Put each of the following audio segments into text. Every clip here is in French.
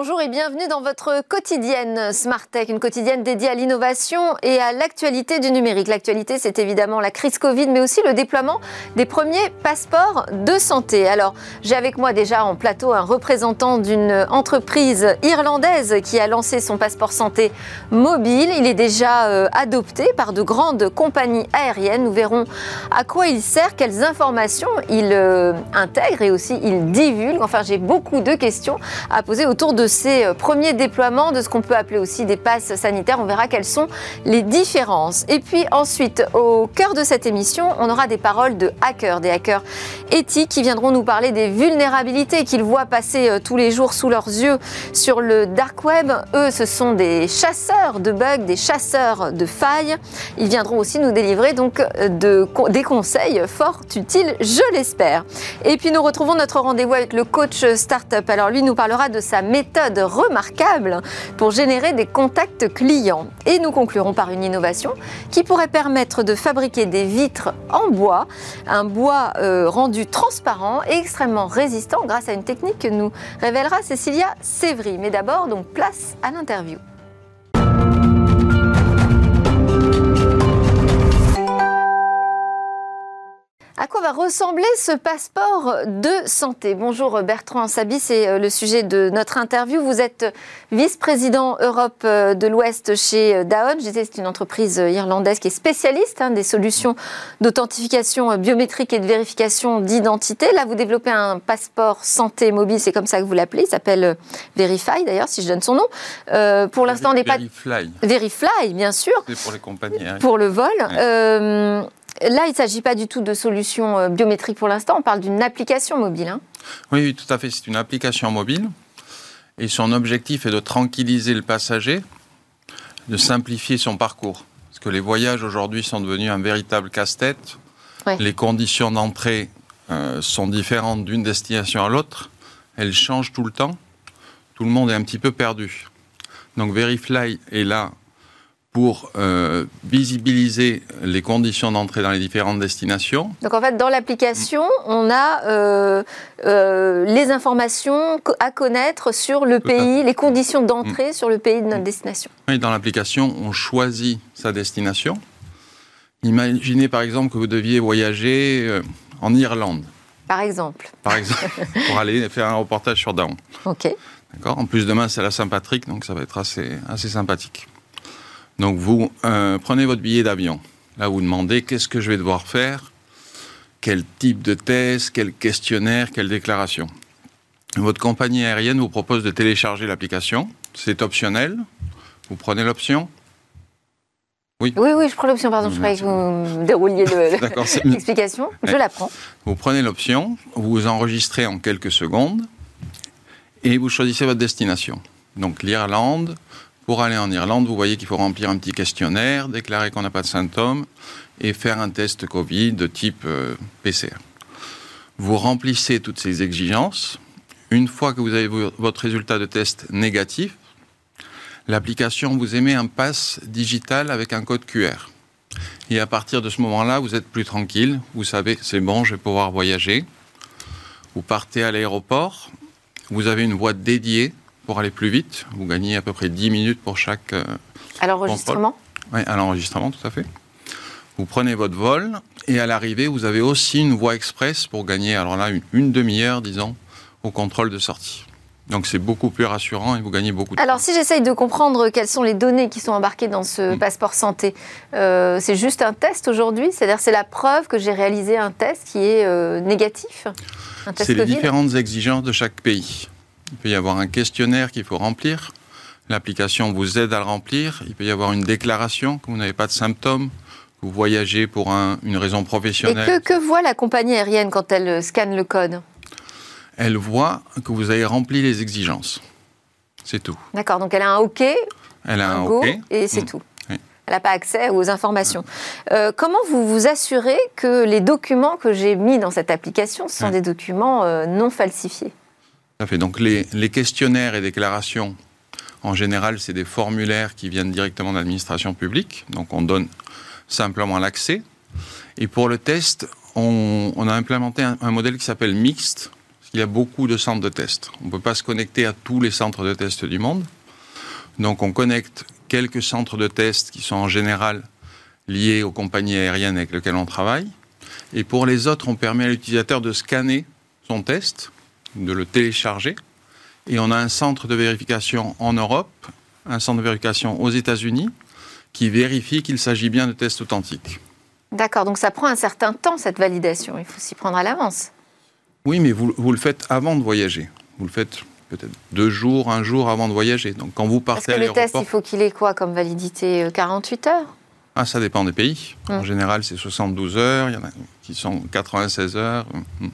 Bonjour et bienvenue dans votre quotidienne Smart Tech, une quotidienne dédiée à l'innovation et à l'actualité du numérique. L'actualité, c'est évidemment la crise Covid, mais aussi le déploiement des premiers passeports de santé. Alors, j'ai avec moi déjà en plateau un représentant d'une entreprise irlandaise qui a lancé son passeport santé mobile. Il est déjà euh, adopté par de grandes compagnies aériennes. Nous verrons à quoi il sert, quelles informations il euh, intègre et aussi il divulgue. Enfin, j'ai beaucoup de questions à poser autour de ces euh, premiers déploiements de ce qu'on peut appeler aussi des passes sanitaires. On verra quelles sont les différences. Et puis ensuite, au cœur de cette émission, on aura des paroles de hackers, des hackers éthiques qui viendront nous parler des vulnérabilités qu'ils voient passer euh, tous les jours sous leurs yeux sur le dark web. Eux, ce sont des chasseurs de bugs, des chasseurs de failles. Ils viendront aussi nous délivrer donc euh, de, des conseils fort utiles, je l'espère. Et puis nous retrouvons notre rendez-vous avec le coach startup. Alors lui nous parlera de sa méthode remarquable pour générer des contacts clients. Et nous conclurons par une innovation qui pourrait permettre de fabriquer des vitres en bois, un bois euh, rendu transparent et extrêmement résistant grâce à une technique que nous révélera Cécilia Sévry. Mais d'abord, donc place à l'interview. Quoi va ressembler ce passeport de santé Bonjour Bertrand Sabi, c'est euh, le sujet de notre interview. Vous êtes vice-président Europe euh, de l'Ouest chez euh, Daon. Je c'est une entreprise irlandaise qui est spécialiste hein, des solutions d'authentification biométrique et de vérification d'identité. Là, vous développez un passeport santé mobile, c'est comme ça que vous l'appelez. Il s'appelle Verify, d'ailleurs, si je donne son nom. Euh, pour l'instant, on n'est pas... Verifly. Verifly, bien sûr. C'est pour les compagnies. Pour le vol. Euh, Là, il ne s'agit pas du tout de solutions euh, biométriques pour l'instant, on parle d'une application mobile. Hein. oui, tout à fait, c'est une application mobile. Et son objectif est de tranquilliser le passager, de simplifier son parcours. Parce que les voyages aujourd'hui sont devenus un véritable casse-tête. Les conditions d'entrée euh, sont différentes d'une destination à l'autre. Elles changent tout le temps. Tout le monde est un petit peu perdu. Donc Verifly est là pour euh, visibiliser les conditions d'entrée dans les différentes destinations. Donc en fait, dans l'application, on a euh, euh, les informations à connaître sur le pays, les conditions d'entrée mm. sur le pays de notre mm. destination. Oui, dans l'application, on choisit sa destination. Imaginez par exemple que vous deviez voyager en Irlande. Par exemple. Par exemple, pour aller faire un reportage sur Down. Ok. D'accord? En plus, demain, c'est la Saint-Patrick, donc ça va être assez, assez sympathique. Donc vous euh, prenez votre billet d'avion. Là, vous demandez qu'est-ce que je vais devoir faire, quel type de test, quel questionnaire, quelle déclaration? Votre compagnie aérienne vous propose de télécharger l'application. C'est optionnel. Vous prenez l'option? Oui. oui, oui, je prends l'option. Pardon, je croyais que vous dérouliez l'explication. Je la prends. Vous prenez l'option, vous vous enregistrez en quelques secondes et vous choisissez votre destination. Donc l'Irlande, pour aller en Irlande, vous voyez qu'il faut remplir un petit questionnaire, déclarer qu'on n'a pas de symptômes et faire un test Covid de type euh, PCR. Vous remplissez toutes ces exigences. Une fois que vous avez votre résultat de test négatif, l'application vous émet un pass digital avec un code QR. Et à partir de ce moment-là, vous êtes plus tranquille. Vous savez, c'est bon, je vais pouvoir voyager. Vous partez à l'aéroport. Vous avez une boîte dédiée pour aller plus vite. Vous gagnez à peu près 10 minutes pour chaque. Euh, à l'enregistrement Oui, à l'enregistrement, tout à fait. Vous prenez votre vol et à l'arrivée, vous avez aussi une voie express pour gagner, alors là, une, demi-heure, disons, au contrôle de sortie. Donc c'est beaucoup plus rassurant et vous gagnez beaucoup de Alors si j'essaye de comprendre quelles sont les données qui sont embarquées dans ce mm. passeport santé, euh, c'est juste un test aujourd'hui? C'est-à-dire c'est la preuve que j'ai réalisé un test qui est euh, négatif? C'est les différentes exigences de chaque pays. Il peut y avoir un questionnaire qu'il faut remplir. L'application vous aide à le remplir. Il peut y avoir une déclaration que vous n'avez pas de symptômes, que vous voyagez pour une raison professionnelle. Et que, que voit la compagnie aérienne quand elle euh, scanne le code? Elle voit que vous avez rempli les exigences. C'est tout. D'accord, donc elle a un OK. Elle a un, OK. Et c'est mm. tout. Elle n'a pas accès aux informations. Euh, comment vous vous assurez que les documents que j'ai mis dans cette application sont des documents euh, non falsifiés? Fait. Donc les, questionnaires et déclarations, en général, c'est des formulaires qui viennent directement de l'administration publique. Donc on donne simplement l'accès. Et pour le test, on, a implémenté un, modèle qui s'appelle mixte. Il y a beaucoup de centres de test. On ne peut pas se connecter à tous les centres de test du monde. Donc on connecte quelques centres de test qui sont en général liés aux compagnies aériennes avec lesquelles on travaille. Et pour les autres, on permet à l'utilisateur de scanner son test, de le télécharger. Et on a un centre de vérification en Europe, un centre de vérification aux États-Unis, qui vérifie qu'il s'agit bien de tests authentiques. D'accord, donc ça prend un certain temps, cette validation. Il faut s'y prendre à l'avance. Oui, mais vous, vous, le faites avant de voyager. Vous le faites peut-être deux jours, un jour avant de voyager. Donc quand vous partez Parce que le test, il faut qu'il ait quoi comme validité 48 euh, heures? Ah, ça dépend des pays. En hum. général, c'est 72 heures. Il y en a qui sont 96 heures. Hum, hum.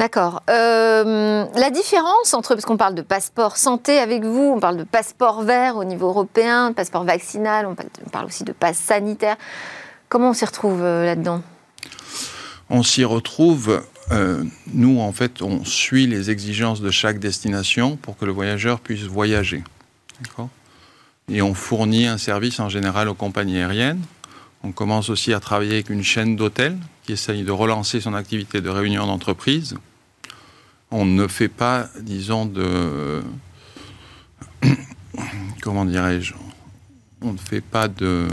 D'accord. Euh, la différence entre, parce qu'on parle de passeport santé avec vous, on parle de passeport vert au niveau européen, de passeport vaccinal, on parle, aussi de passe sanitaire. Comment on s'y retrouve euh, là-dedans? On s'y retrouve euh, nous, en fait, on suit les exigences de chaque destination pour que le voyageur puisse voyager. Et on fournit un service en général aux compagnies aériennes. On commence aussi à travailler avec une chaîne d'hôtels qui essaye de relancer son activité de réunion d'entreprise. On ne fait pas, disons, de... Comment dirais-je On ne fait pas de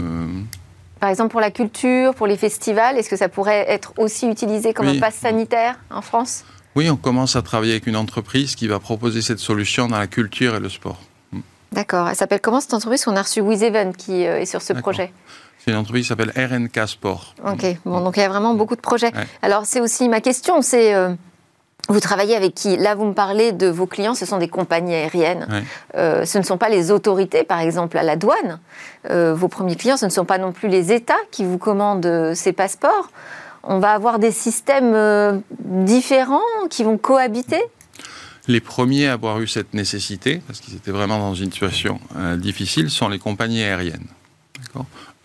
par exemple, pour la culture, pour les festivals, est-ce que ça pourrait être aussi utilisé comme un pass sanitaire en France? Oui, on commence à travailler avec une entreprise qui va proposer cette solution dans la culture et le sport. Mm. D'accord. Elle s'appelle comment cette entreprise? On a reçu WizEven qui euh, est sur ce projet. C'est une entreprise qui s'appelle RNK Sport. Ok. Bon, donc il y a vraiment beaucoup de projets. Alors c'est aussi ma question, c'est euh, vous travaillez avec qui? Là, vous me parlez de vos clients, ce sont des compagnies aériennes. Euh, ce ne sont pas les autorités, par exemple, à la douane. Euh, vos premiers clients, ce ne sont pas non plus les États qui vous commandent euh, ces passeports. On va avoir des systèmes différents qui vont cohabiter? Les premiers à avoir eu cette nécessité, parce qu'ils étaient vraiment dans une situation difficile, sont les compagnies aériennes.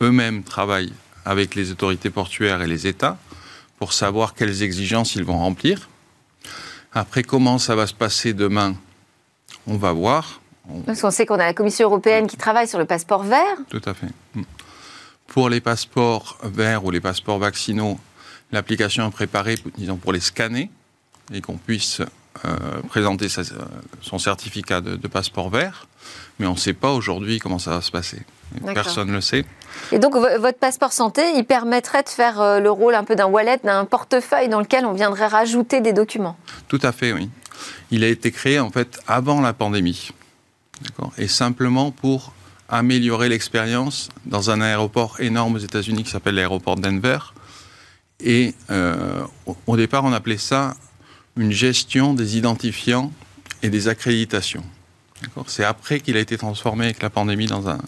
Eux-mêmes travaillent avec les autorités portuaires et les États pour savoir quelles exigences ils vont remplir après, comment ça va se passer demain On va voir. Parce qu'on sait qu'on a la Commission européenne qui travaille sur le passeport vert. Tout à fait. Hmm. Pour les passeports verts ou les passeports vaccinaux, l'application est préparée, disons, pour les scanner et qu'on puisse euh, présenter son certificat de, passeport vert. Mais on ne sait pas aujourd'hui comment ça va se passer. Personne ne le sait. Et donc, votre passeport santé, il permettrait de faire euh, le rôle un peu d'un wallet, d'un portefeuille dans lequel on viendrait rajouter des documents? Tout à fait, oui. Il a été créé, en fait, avant la pandémie. Et simplement pour améliorer l'expérience dans un aéroport énorme aux États-Unis qui s'appelle l'aéroport Denver. Et euh, au départ, on appelait ça une gestion des identifiants et des accréditations. C'est après qu'il a été transformé avec la pandémie dans un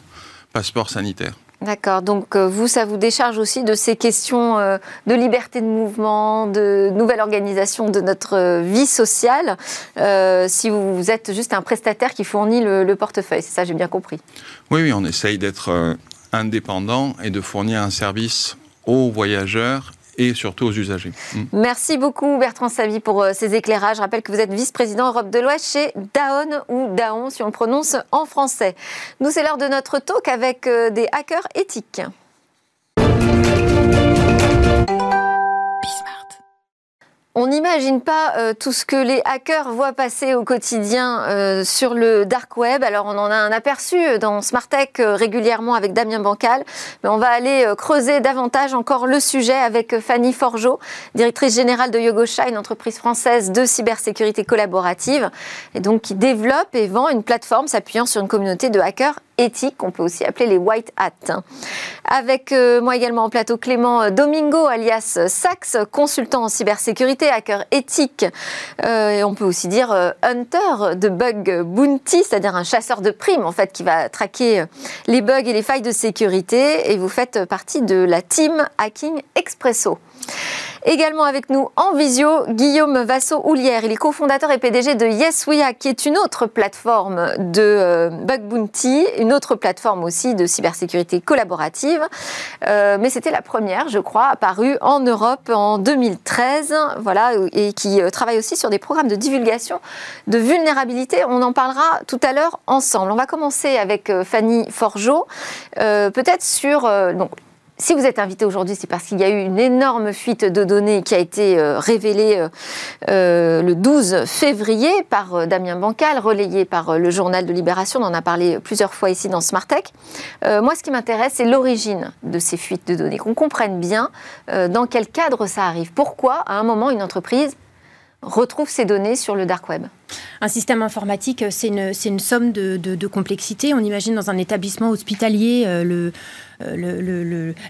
passeport sanitaire. D'accord. Donc euh, vous, ça vous décharge aussi de ces questions euh, de liberté de mouvement, de nouvelle organisation de notre euh, vie sociale, si vous êtes juste un prestataire qui fournit le, portefeuille. C'est ça, j'ai bien compris. Oui, oui, on essaye d'être indépendant et de fournir un service aux voyageurs et surtout aux usagers. Mm. Merci beaucoup Bertrand Savy pour euh, ces éclairages. Je rappelle que vous êtes vice-président Europe de l'Ouest chez Daon ou Daon si on le prononce en français. Nous, c'est l'heure de notre talk avec euh, des hackers éthiques. On n'imagine pas euh, tout ce que les hackers voient passer au quotidien euh, sur le dark web. Alors on en a un aperçu dans Smart Tech euh, régulièrement avec Damien Bancal, mais on va aller creuser davantage encore le sujet avec Fanny Forgeot, directrice générale de Yogosha, une entreprise française de cybersécurité collaborative, et donc qui développe et vend une plateforme s'appuyant sur une communauté de hackers éthiques, qu'on peut aussi appeler les white hats. Avec euh, moi également en plateau Clément euh, Domingo, alias Sax, consultant en cybersécurité, hacker éthique, euh, et on peut aussi dire hunter de bug bounty, c'est-à-dire un chasseur de primes en fait qui va traquer les bugs et les failles de sécurité, et vous faites partie de la team Hacking Expresso. Également avec nous en visio, Guillaume Vassot-Houlière. Il est cofondateur et PDG de YesWeHack, qui est une autre plateforme de euh, bug bounty, une autre plateforme aussi de cybersécurité collaborative. Euh, mais c'était la première, je crois, apparue en Europe en 2013, voilà, et qui euh, travaille aussi sur des programmes de divulgation de vulnérabilité. On en parlera tout à l'heure ensemble. On va commencer avec Fanny Forgeot, peut-être sur si vous êtes invité aujourd'hui, c'est parce qu'il y a eu une énorme fuite de données qui a été euh, révélée euh, euh, le 12 février par Damien Bancal, relayée par le journal de Libération. On en a parlé plusieurs fois ici dans Smart Tech. moi, ce qui m'intéresse, c'est l'origine de ces fuites de données, qu'on comprenne bien dans quel cadre ça arrive. Pourquoi, à un moment, une entreprise retrouve ces données sur le dark web? Un système informatique, c'est une, somme de, complexité. On imagine dans un établissement hospitalier le,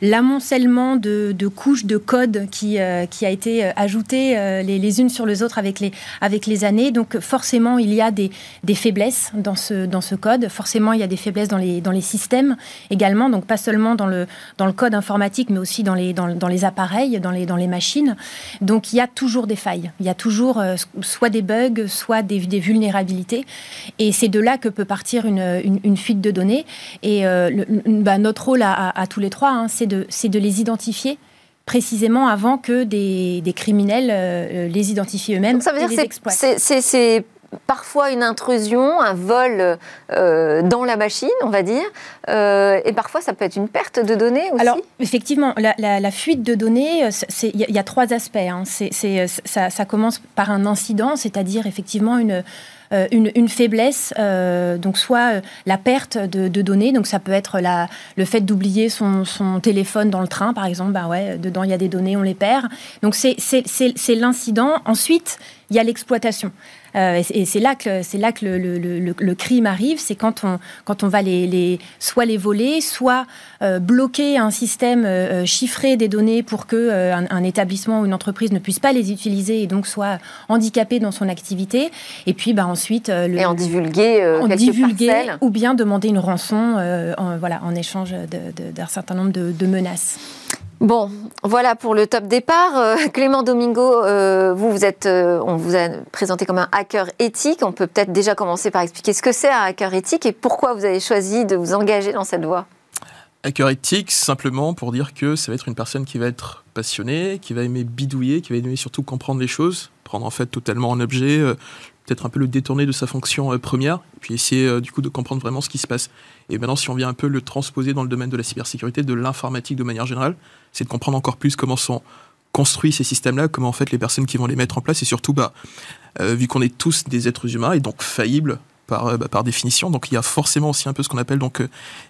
l'amoncellement de, couches de code qui, euh, qui a été euh, ajouté les, unes sur les autres avec les, avec les années. Donc forcément, il y a des, faiblesses dans ce, dans ce code. Forcément, il y a des faiblesses dans les, dans les systèmes également. Donc pas seulement dans le, dans le code informatique, mais aussi dans les, dans, les appareils, dans les, dans les machines. Donc il y a toujours des failles. Il y a toujours soit des bugs, soit des, des vulnérabilités. Et c'est de là que peut partir une, une, fuite de données. Et bah, notre rôle à à, tous les trois, hein, c'est de, de les identifier précisément avant que des, criminels euh, les identifient eux-mêmes. Ça veut dire que c'est parfois une intrusion, un vol euh, dans la machine, on va dire, euh, et parfois ça peut être une perte de données aussi. Alors effectivement, la, fuite de données, il y, a trois aspects. Hein. ça, ça, commence par un incident, c'est-à-dire effectivement une euh, une, faiblesse, euh, donc soit euh, la perte de, données, donc ça peut être la, le fait d'oublier son, téléphone dans le train, par exemple, bah ouais, dedans il y a des données, on les perd. Donc c'est l'incident. Ensuite, il y a l'exploitation. Euh, et c'est là que, c'est là que le, crime arrive, c'est quand on, quand on va les, soit les voler, soit euh, bloquer un système euh, chiffré des données pour que un, établissement ou une entreprise ne puisse pas les utiliser et donc soit handicapé dans son activité. Et puis bah, ensuite... et en divulguer, en divulguer ou bien demander une rançon en, voilà, en échange d'un certain nombre de menaces. Bon, voilà pour le top départ. Euh, Clément Domingo, euh, vous, vous êtes, euh, on vous a présenté comme un hacker éthique. On peut peut-être déjà commencer par expliquer ce que c'est un hacker éthique et pourquoi vous avez choisi de vous engager dans cette voie. Hacker éthique, simplement pour dire que ça va être une personne qui va être passionnée, qui va aimer bidouiller, qui va aimer surtout comprendre les choses, prendre en fait totalement un objet, peut-être un peu le détourner de sa fonction première, puis essayer du coup de comprendre vraiment ce qui se passe. Et maintenant, si on vient un peu le transposer dans le domaine de la cybersécurité, de l'informatique de manière générale, c'est de comprendre encore plus comment sont construits ces systèmes-là, comment en fait les personnes qui vont les mettre en place, et surtout, bah, euh, vu qu'on est tous des êtres humains et donc faillibles par, euh, bah, par définition, donc il y a forcément aussi un peu ce qu'on appelle donc euh,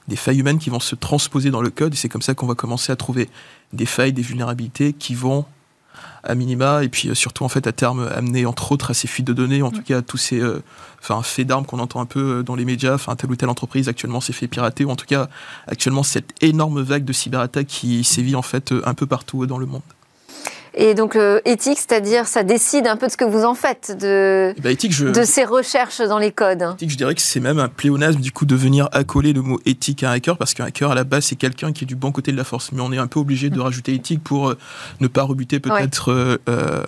des failles humaines qui vont se transposer dans le code, et c'est comme ça qu'on va commencer à trouver des failles, des vulnérabilités qui vont à minima, et puis euh, surtout en fait à terme amener entre autres à ces fuites de données, en tout cas à tous ces euh, enfin, faits d'armes qu'on entend un peu euh, dans les médias, enfin telle ou telle entreprise actuellement s'est fait pirater, ou en tout cas actuellement cette énorme vague de cyberattaques qui sévit en fait un peu partout dans le monde. Et donc euh, éthique, c'est-à-dire ça décide un peu de ce que vous en faites, de, bah, éthique, je... de ces recherches dans les codes. Éthique, je dirais que c'est même un pléonasme du coup de venir accoler le mot éthique à un hacker, parce qu'un hacker à la base c'est quelqu'un qui est du bon côté de la force. Mais on est un peu obligé de rajouter éthique pour euh, ne pas rebuter peut-être euh,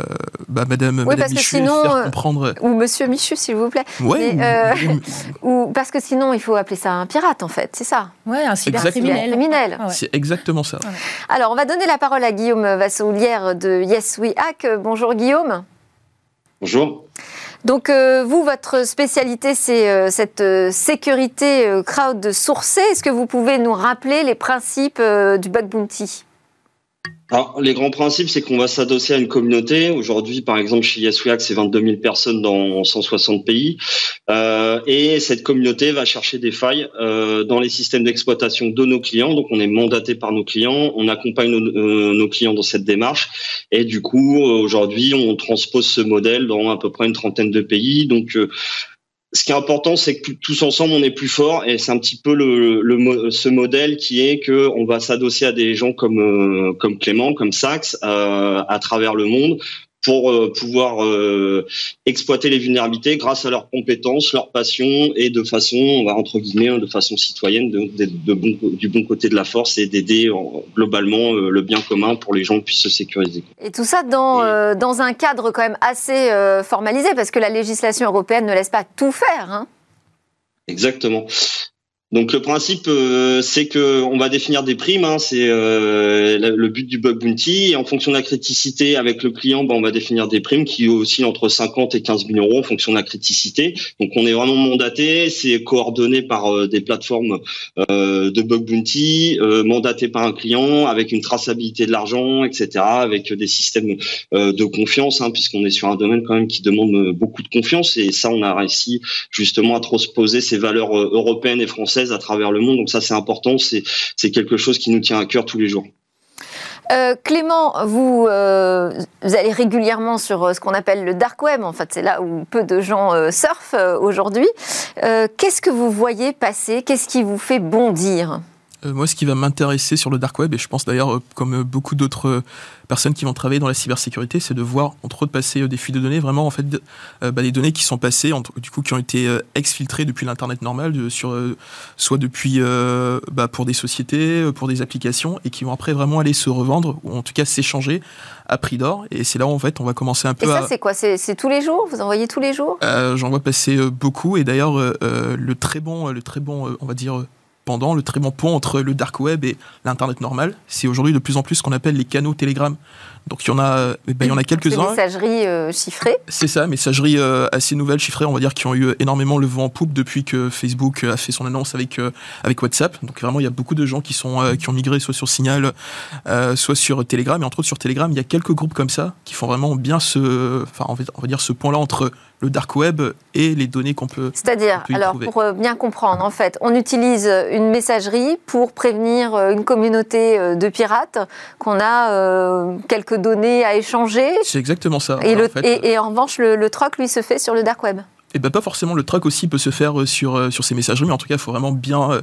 bah, Madame, oui, Madame Michu sinon, faire comprendre. Ou Monsieur Michu, s'il vous plaît. Ouais, ou, parce que sinon il faut appeler ça un pirate en fait, c'est ça. Ouais, un cybercriminel. C'est exactement ça. Alors on va donner la parole à Guillaume Vassoulière de Yes We Hack. Bonjour Guillaume. Bonjour. Donc euh, vous, votre spécialité, c'est euh, cette euh, sécurité crowd sourcée. Est-ce que vous pouvez nous rappeler les principes du bug bounty? Alors, les grands principes, c'est qu'on va s'adosser à une communauté. Aujourd'hui, par exemple, chez YesWeHack, c'est 22 000 personnes dans 160 pays. Euh, et cette communauté va chercher des failles euh, dans les systèmes d'exploitation de nos clients. Donc, on est mandaté par nos clients. On accompagne nos, euh, nos clients dans cette démarche. Et du coup, aujourd'hui, on transpose ce modèle dans à peu près une trentaine de pays. Donc, euh, ce qui est important, c'est que tous ensemble, on est plus fort, et c'est un petit peu le, le, ce modèle qui est que on va s'adosser à des gens comme euh, comme Clément, comme Sax, euh, à travers le monde, pour euh, pouvoir euh, exploiter les vulnérabilités grâce à leurs compétences, leur passion et de façon, on va entre guillemets, hein, de façon citoyenne, de, de, bon, du bon côté de la force et d'aider globalement euh, le bien commun pour les gens puissent se sécuriser. Et tout ça dans, dans un cadre quand même assez formalisé parce que la législation européenne ne laisse pas tout faire. Hein Exactement. Donc le principe, euh, c'est que on va définir des primes. Hein, c'est euh, le but du bug bounty. Et en fonction de la criticité avec le client, ben, on va définir des primes qui oscillent entre 50 et 15 000 euros en fonction de la criticité. Donc on est vraiment mandaté. C'est coordonné par euh, des plateformes de bug bounty, mandaté par un client avec une traçabilité de l'argent, etc. Avec des systèmes de confiance, hein, puisqu'on est sur un domaine quand même qui demande beaucoup de confiance. Et ça, on a réussi justement à transposer ces valeurs européennes et françaises à travers le monde. Donc ça, c'est important. C'est quelque chose qui nous tient à cœur tous les jours. Euh, Clément, vous, euh, vous, allez régulièrement sur euh, ce qu'on appelle le dark web. En fait, c'est là où peu de gens surfent aujourd'hui. Qu'est-ce que vous voyez passer? Qu'est-ce qui vous fait bondir? Moi, ce qui va m'intéresser sur le dark web, et je pense d'ailleurs euh, comme euh, beaucoup d'autres personnes qui vont travailler dans la cybersécurité, c'est de voir entre autres passer des fuites de données, vraiment en fait bah, des données qui sont passées, du coup qui ont été exfiltrées depuis l'internet normal, sur, soit depuis bah, pour des sociétés, pour des applications, et qui vont après vraiment aller se revendre ou en tout cas s'échanger à prix d'or. Et c'est là où en fait on va commencer un peu. Et ça c'est quoi? C'est tous les jours? Vous envoyez tous les jours? J'en vois passer beaucoup, et d'ailleurs le très bon, le très bon, on va dire pendant le très bon pont entre le dark web et l'internet normal. C'est aujourd'hui de plus en plus ce qu'on appelle les canaux Telegram. Donc il y en a, eh ben, il y en a quelques-uns. Messagerie euh, chiffrée. C'est ça, messagerie euh, assez nouvelle, chiffrée, on va dire, qui ont eu énormément le vent en poupe depuis que Facebook a fait son annonce avec euh, avec WhatsApp. Donc vraiment, il y a beaucoup de gens qui sont qui ont migré soit sur Signal, soit sur Telegram. Et entre autres sur Telegram, il y a quelques groupes comme ça qui font vraiment bien ce, enfin on va dire ce pont-là entre le dark web et les données qu'on peut. C'est-à-dire, alors pour euh, bien comprendre, en fait, on utilise une messagerie pour prévenir euh, une communauté euh, de pirates qu'on a quelques données à échanger. C'est exactement ça. Et, en, et, en revanche, le, le troc, lui, se fait sur le dark web. Et eh ben pas forcément le troc aussi peut se faire sur, sur ces messageries, mais en tout cas, il faut vraiment bien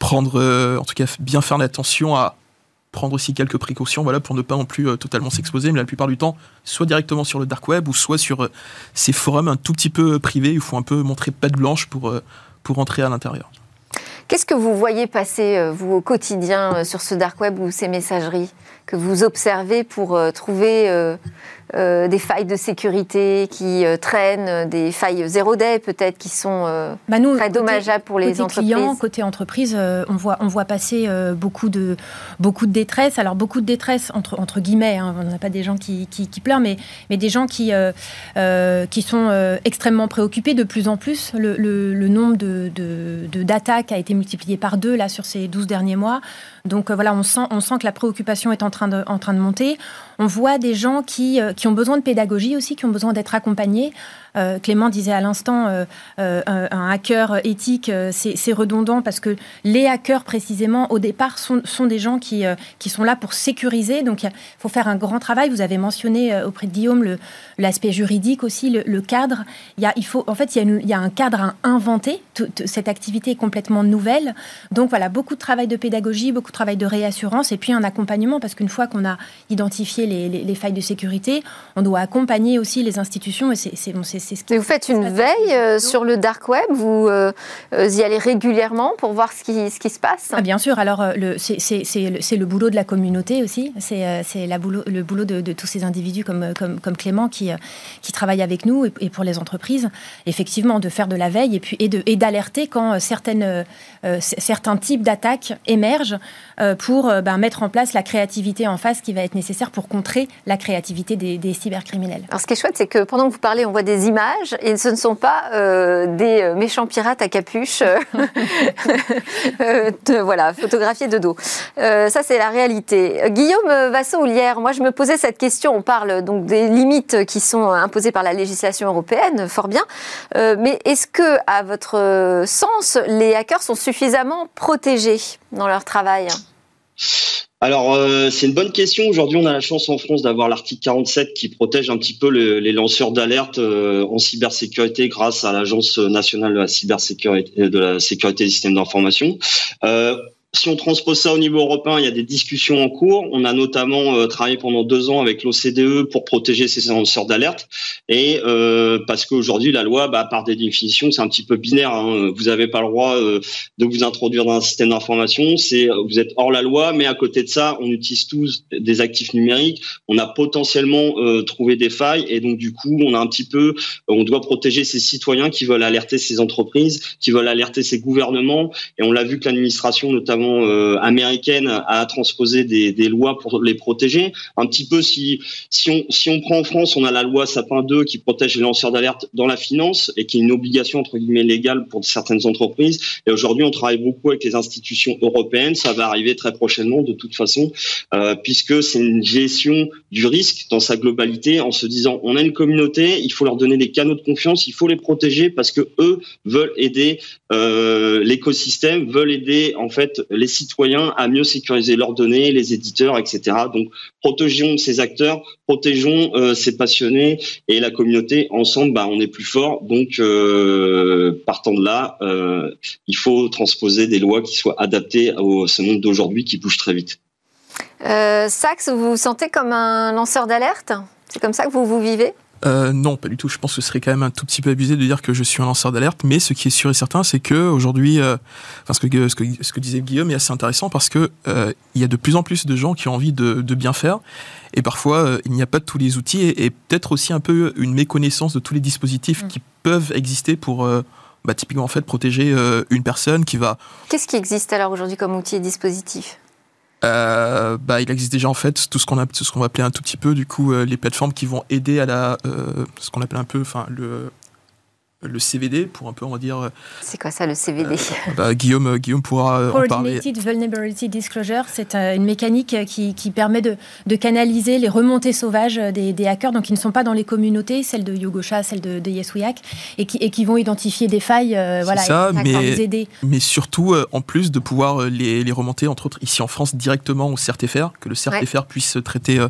prendre, en tout cas, bien faire attention à prendre aussi quelques précautions voilà, pour ne pas non plus euh, totalement s'exposer, mais la plupart du temps, soit directement sur le dark web ou soit sur euh, ces forums un tout petit peu privés où il faut un peu montrer patte blanche pour, euh, pour entrer à l'intérieur. Qu'est-ce que vous voyez passer, vous, au quotidien, sur ce dark web ou ces messageries que vous observez pour trouver euh, des failles de sécurité qui euh, traînent, des failles zéro day peut-être qui sont euh, bah, très dommageables pour les côté entreprises. Client, côté entreprise, on voit on voit passer beaucoup de beaucoup de détresse. Alors beaucoup de détresse entre entre guillemets. Hein, on n'a pas des gens qui, qui, pleurent, mais mais des gens qui qui sont extrêmement préoccupés de plus en plus. Le, le, nombre de d'attaques a été multiplié par deux là sur ces 12 derniers mois. Donc voilà, on sent, on sent que la préoccupation est en train de, en train de monter. On voit des gens qui, qui ont besoin de pédagogie aussi, qui ont besoin d'être accompagnés. Euh, Clément disait à l'instant, euh, euh, un hacker éthique, c'est redondant parce que les hackers, précisément, au départ, sont, des gens qui, qui sont là pour sécuriser. Donc, il faut faire un grand travail. Vous avez mentionné auprès de Guillaume l'aspect juridique aussi, le, cadre. Faut, en fait, il y, a un cadre à inventer. cette activité est complètement nouvelle. Donc, voilà, beaucoup de travail de pédagogie, beaucoup de travail de réassurance et puis un accompagnement parce qu'une fois qu'on a identifié les, failles de sécurité, on doit accompagner aussi les institutions et c'est bon, vous faites une veille euh, sur le dark web, vous euh, euh, y allez régulièrement pour voir ce qui, ce qui se passe? Ah, Bien sûr, alors c'est le, boulot de la communauté aussi, c'est le boulot de, tous ces individus comme, comme, comme Clément qui, qui travaillent avec nous et, pour les entreprises, effectivement, de faire de la veille et, puis, et d'alerter quand certaines, certains types d'attaques émergent pour ben, mettre en place la créativité en face qui va être nécessaire pour contrer la créativité des, des cybercriminels. Alors ce qui est chouette, c'est que pendant que vous parlez, on voit des images et ce ne sont pas euh, des euh, méchants pirates à capuche, euh, voilà, photographiés de dos. ça, c'est la réalité. Guillaume Vassot-Houlière, moi, je me posais cette question. On parle donc des limites qui sont imposées par la législation européenne, fort bien. mais est-ce que, à votre sens, les hackers sont suffisamment protégés dans leur travail? Alors, euh, c'est une bonne question. Aujourd'hui, on a la chance en France d'avoir l'article 47 qui protège un petit peu les lanceurs d'alerte euh, en cybersécurité grâce à l'Agence nationale de la cybersécurité, de la sécurité des systèmes d'information. Euh, si on transpose ça au niveau européen, il y a des discussions en cours. On a notamment euh, travaillé pendant deux ans avec l'OCDE pour protéger ces lanceurs d'alerte. Et euh, parce qu'aujourd'hui, la loi, bah, par définition, c'est un petit peu binaire. Hein. Vous n'avez pas le droit euh, de vous introduire dans un système d'information. C'est vous êtes hors la loi, mais à côté de ça, on utilise tous des actifs numériques. On a potentiellement trouvé des failles, et donc du coup, on a un petit peu, on doit protéger ces citoyens qui veulent alerter ces entreprises, qui veulent alerter ces gouvernements. Et on l'a vu que l'administration, notamment euh, américaine a transposé des, des, lois pour les protéger. Un petit peu si si on si on prend en France, on a la loi Sapin 2 qui protège les lanceurs d'alerte dans la finance et qui est une obligation entre guillemets légale pour certaines entreprises. Et aujourd'hui, on travaille beaucoup avec les institutions européennes. Ça va arriver très prochainement de toute façon, euh, puisque c'est une gestion du risque dans sa globalité, en se disant on a une communauté, il faut leur donner des canaux de confiance, il faut les protéger parce que eux veulent aider euh, l'écosystème, veulent aider en fait les citoyens à mieux sécuriser leurs données, les éditeurs, etc. Donc, protégeons ces acteurs, protégeons euh, ces passionnés et la communauté. Ensemble, bah, on est plus fort. Donc, euh, partant de là, euh, il faut transposer des lois qui soient adaptées à ce monde d'aujourd'hui qui bouge très vite. Sax, vous vous sentez comme un lanceur d'alerte? C'est comme ça que vous vous vivez? Euh, non, pas du tout. Je pense que ce serait quand même un tout petit peu abusé de dire que je suis un lanceur d'alerte. Mais ce qui est sûr et certain, c'est que aujourd'hui, euh, enfin, ce que, ce, que, ce que disait Guillaume est assez intéressant parce que euh, il y a de plus en plus de gens qui ont envie de, de bien faire. Et parfois, euh, il n'y a pas tous les outils et, et peut-être aussi un peu une méconnaissance de tous les dispositifs mm. qui peuvent exister pour euh, bah, typiquement en fait protéger une personne qui va. Qu'est-ce qui existe alors aujourd'hui comme outil et dispositif? Euh, bah, il existe déjà en fait tout ce qu'on ce qu'on va appeler un tout petit peu du coup euh, les plateformes qui vont aider à la, euh, ce qu'on appelle un peu, le le CVD pour un peu on va dire. C'est quoi ça le CVD bah, Guillaume Guillaume pourra en parler. Coordinated Vulnerability Disclosure, c'est une mécanique qui, qui permet de, de, canaliser les remontées sauvages des, des, hackers, donc qui ne sont pas dans les communautés, celles de Yogosha, celles de, de YesWeHack, et qui, et qui vont identifier des failles, voilà, ça, et mais, les aider. Mais surtout en plus de pouvoir les, les, remonter entre autres ici en France directement au CRTFR, que le CRTFR ouais. puisse traiter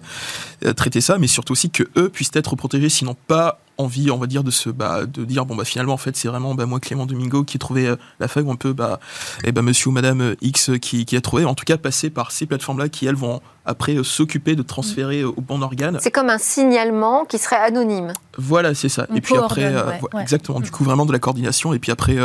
traiter ça, mais surtout aussi que eux puissent être protégés, sinon pas envie, on va dire, de se, bah, de dire bon bah finalement en fait c'est vraiment bah, moi Clément Domingo qui ai trouvé euh, la feuille, on peut bah, et bah Monsieur ou Madame euh, X qui, qui, a trouvé. En tout cas passer par ces plateformes là qui elles vont après euh, s'occuper de transférer euh, au bon organe. C'est comme un signalement qui serait anonyme. Voilà, c'est ça. et puis après, ouais, exactement. Du coup vraiment de la coordination. Et puis après,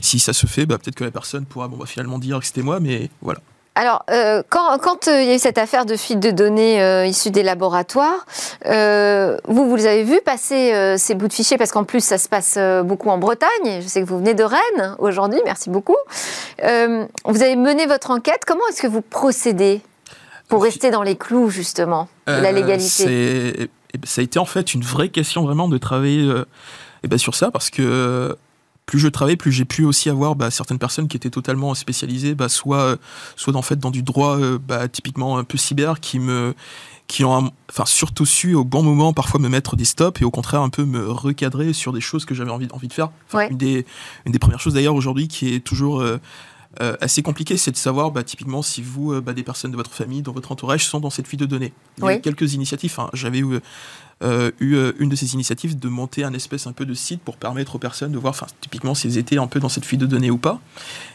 si ça se fait, bah, peut-être que la personne pourra bon bah, finalement dire que c'était moi, mais voilà. Alors, euh, quand, quand euh, il y a eu cette affaire de fuite de données euh, issues des laboratoires, euh, vous, vous les avez vu passer ces bouts de fichiers? Parce qu'en plus, ça se passe beaucoup en Bretagne. Je sais que vous venez de Rennes aujourd'hui, merci beaucoup. vous avez mené votre enquête. Comment est-ce que vous procédez pour rester dans les clous, justement, de la légalité? Ça a été en fait une vraie question vraiment de travailler eh ben, sur ça parce que plus je travaillais, plus j'ai pu aussi avoir bah, certaines personnes qui étaient totalement spécialisées, bah, soit, soit en fait dans du droit euh, bah, typiquement un peu cyber, qui me qui ont enfin surtout su au bon moment parfois me mettre des stops et au contraire un peu me recadrer sur des choses que j'avais envie, envie de faire. Enfin, ouais. une, des, une des premières choses d'ailleurs aujourd'hui qui est toujours euh, euh, assez compliqué, c'est de savoir bah, typiquement si vous, euh, bah, des personnes de votre famille, dans votre entourage, sont dans cette fuite de données. Il y a eu quelques initiatives. hein. J'avais eu, euh, eu euh, une de ces initiatives de monter un espèce un peu de site pour permettre aux personnes de voir, typiquement, s'ils étaient un peu dans cette fuite de données ou pas.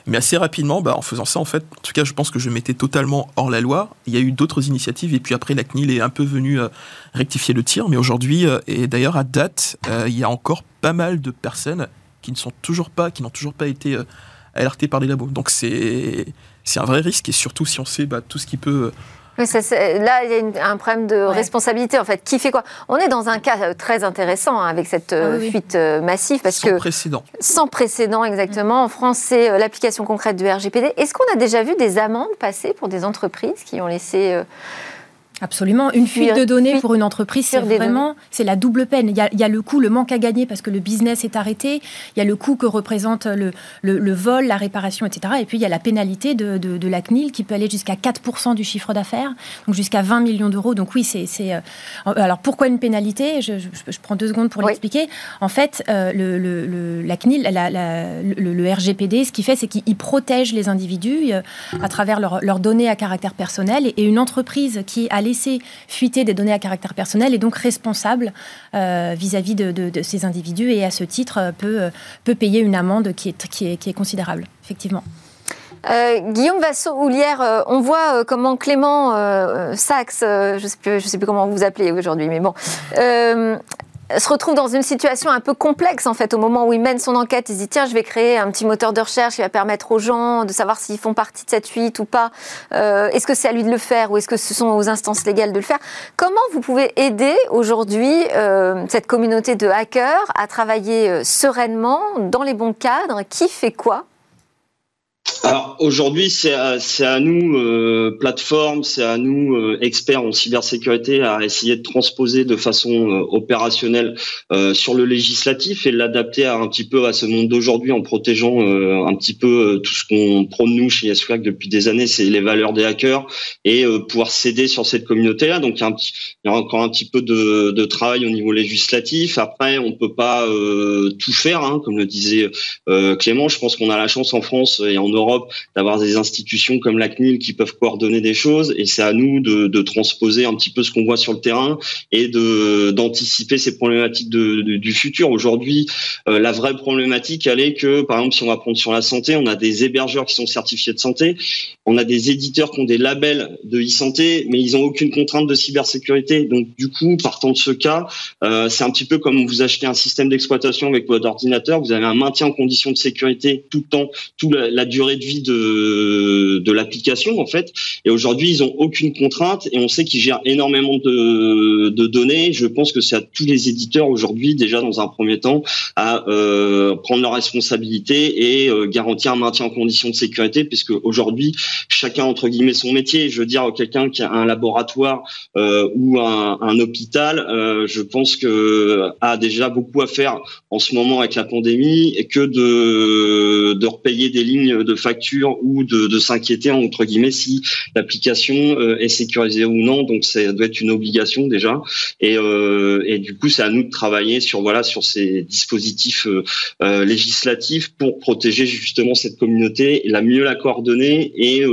Mais assez rapidement, bah, en faisant ça, en fait, en tout cas, je pense que je m'étais totalement hors la loi. Il y a eu d'autres initiatives, et puis après, la CNIL est un peu venue euh, rectifier le tir. Mais aujourd'hui, et d'ailleurs à date, il y a encore pas mal de personnes qui ne sont toujours pas, qui n'ont toujours pas été euh, alertées par les labos. Donc c'est c'est un vrai risque, et surtout si on sait bah, tout ce qui peut Oui, ça, c'est- là, il y a une- un problème de Ouais. responsabilité, en fait. Qui fait quoi? On est dans un cas euh, très intéressant hein, avec cette euh, Ah oui, fuite euh, massive, parce sans que précédent. sans précédent exactement. En France, c'est euh, l'application concrète du RGPD. Est-ce qu'on a déjà vu des amendes passer pour des entreprises qui ont laissé euh, Absolument. Une fuite Fuir- de données pour une entreprise, c'est vraiment c'est la double peine. Il y, a, il y a le coût, le manque à gagner parce que le business est arrêté. Il y a le coût que représente le, le, le vol, la réparation, etc. Et puis il y a la pénalité de, de, de la CNIL qui peut aller jusqu'à 4% du chiffre d'affaires, donc jusqu'à 20 millions d'euros. Donc oui, c'est. euh, alors pourquoi une pénalité? Je, je, je prends deux secondes pour Oui. l'expliquer. En fait, euh, le, la CNIL, la- la- le, RGPD, ce qu'il fait, c'est qu'il protège les individus euh, à travers leurs leurs données à caractère personnel. Et, et une entreprise qui a laissé fuiter des données à caractère personnel est donc responsable euh, vis-à-vis de, ces individus et à ce titre euh, peut, euh, peut payer une amende qui est, qui est, considérable, effectivement. Guillaume Vassot-Houlière, on voit comment Clément Sachs, je ne sais, sais, plus comment vous appelez aujourd'hui, mais bon, se retrouve dans une situation un peu complexe en fait au moment où il mène son enquête. Il se dit tiens je vais créer un petit moteur de recherche qui va permettre aux gens de savoir s'ils font partie de cette fuite ou pas. Euh, est-ce que c'est à lui de le faire ou est-ce que ce sont aux instances légales de le faire? Comment vous pouvez aider aujourd'hui euh, cette communauté de hackers à travailler euh, sereinement dans les bons cadres? Qui fait quoi? Alors aujourd'hui, c'est à, nous, euh, plateforme, c'est à nous, euh, experts en cybersécurité, à essayer de transposer de façon euh, opérationnelle euh, sur le législatif et l'adapter un petit peu à ce monde d'aujourd'hui en protégeant un petit peu tout ce qu'on prône nous chez YesFlag depuis des années, c'est les valeurs des hackers et pouvoir céder sur cette communauté-là. Donc il y, a encore un petit peu de, travail au niveau législatif. Après, on peut pas tout faire, hein, comme le disait Clément. Je pense qu'on a la chance en France et en Europe d'avoir des institutions comme la CNIL qui peuvent coordonner des choses et c'est à nous de, transposer un petit peu ce qu'on voit sur le terrain et de d'anticiper ces problématiques du futur. Aujourd'hui, euh, la vraie problématique, elle est que, par exemple, si on va prendre sur la santé, on a des hébergeurs qui sont certifiés de santé, on a des éditeurs qui ont des labels de e-santé, mais ils n'ont aucune contrainte de cybersécurité. Donc, du coup, partant de ce cas, euh, c'est un petit peu comme vous achetez un système d'exploitation avec votre ordinateur, vous avez un maintien en conditions de sécurité tout le temps, toute la durée de vie de, l'application en fait. Et aujourd'hui, ils ont aucune contrainte et on sait qu'ils gèrent énormément de, données. Je pense que c'est à tous les éditeurs aujourd'hui, déjà dans un premier temps, à euh, prendre leurs responsabilités et euh, garantir un maintien en conditions de sécurité, puisque aujourd'hui, chacun entre guillemets son métier. Je veux dire, quelqu'un qui a un laboratoire euh, ou un, hôpital, je pense que a déjà beaucoup à faire en ce moment avec la pandémie et que de de repayer des lignes de facture ou de, de s'inquiéter entre guillemets si l'application euh, est sécurisée ou non. Donc ça doit être une obligation déjà. Et, euh, et du coup, c'est à nous de travailler sur voilà sur ces dispositifs euh, législatifs pour protéger justement cette communauté, la mieux la coordonner et